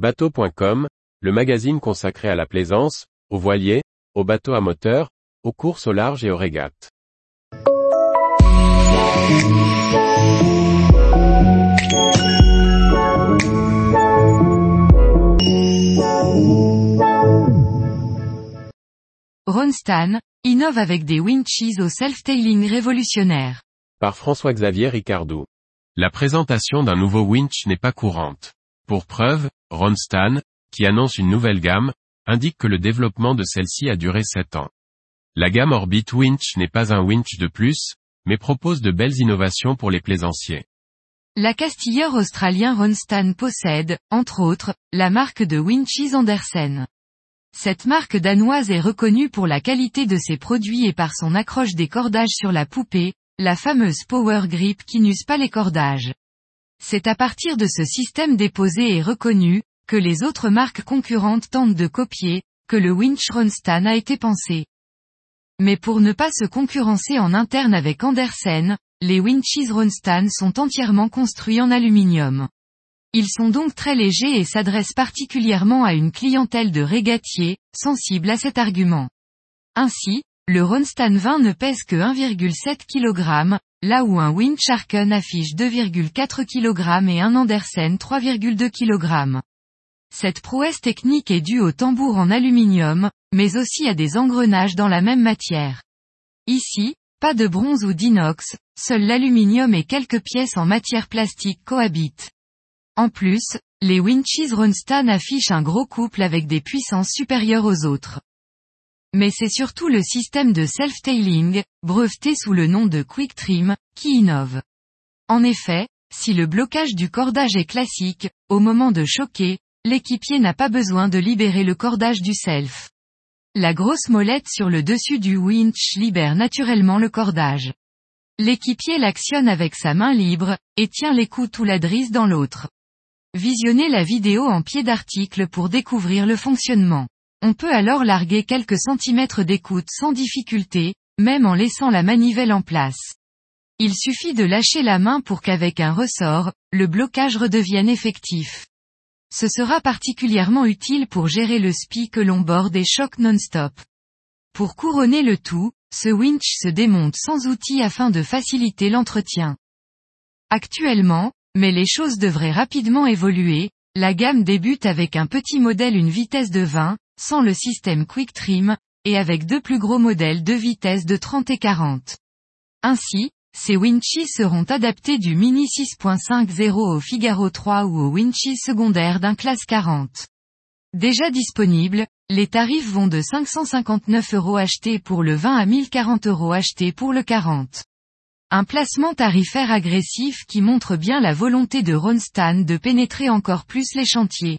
Bateau.com, le magazine consacré à la plaisance, aux voiliers, aux bateaux à moteur, aux courses au large et aux régates. Ronstan, innove avec des winches au self-tailing révolutionnaire. Par François-Xavier Ricardou. La présentation d'un nouveau winch n'est pas courante. Pour preuve, Ronstan, qui annonce une nouvelle gamme, indique que le développement de celle-ci a duré 7 ans. La gamme Orbit Winch n'est pas un winch de plus, mais propose de belles innovations pour les plaisanciers. L'accastilleur australien Ronstan possède, entre autres, la marque de winches Andersen. Cette marque danoise est reconnue pour la qualité de ses produits et par son accroche des cordages sur la poupée, la fameuse Power Grip qui n'use pas les cordages. C'est à partir de ce système déposé et reconnu, que les autres marques concurrentes tentent de copier, que le winch Ronstan a été pensé. Mais pour ne pas se concurrencer en interne avec Andersen, les winches Ronstan sont entièrement construits en aluminium. Ils sont donc très légers et s'adressent particulièrement à une clientèle de régatiers, sensible à cet argument. Ainsi, le Ronstan 20 ne pèse que 1,7 kg, là où un winch Arken affiche 2,4 kg et un Andersen 3,2 kg. Cette prouesse technique est due au tambour en aluminium, mais aussi à des engrenages dans la même matière. Ici, pas de bronze ou d'inox, seul l'aluminium et quelques pièces en matière plastique cohabitent. En plus, les winches Ronstan affichent un gros couple avec des puissances supérieures aux autres. Mais c'est surtout le système de self-tailing, breveté sous le nom de Quick Trim, qui innove. En effet, si le blocage du cordage est classique, au moment de choquer, l'équipier n'a pas besoin de libérer le cordage du self. La grosse molette sur le dessus du winch libère naturellement le cordage. L'équipier l'actionne avec sa main libre, et tient l'écoute ou la drisse dans l'autre. Visionnez la vidéo en pied d'article pour découvrir le fonctionnement. On peut alors larguer quelques centimètres d'écoute sans difficulté, même en laissant la manivelle en place. Il suffit de lâcher la main pour qu'avec un ressort, le blocage redevienne effectif. Ce sera particulièrement utile pour gérer le spi que l'on borde et choque non-stop. Pour couronner le tout, ce winch se démonte sans outil afin de faciliter l'entretien. Actuellement, mais les choses devraient rapidement évoluer, la gamme débute avec un petit modèle une vitesse de 20, sans le système Quick Trim, et avec deux plus gros modèles de vitesse de 30 et 40. Ainsi, ces winches seront adaptés du Mini 6.50 au Figaro 3 ou au winches secondaire d'un classe 40. Déjà disponible, les tarifs vont de 559 euros achetés pour le 20 à 1040 euros achetés pour le 40. Un placement tarifaire agressif qui montre bien la volonté de Ronstan de pénétrer encore plus les chantiers.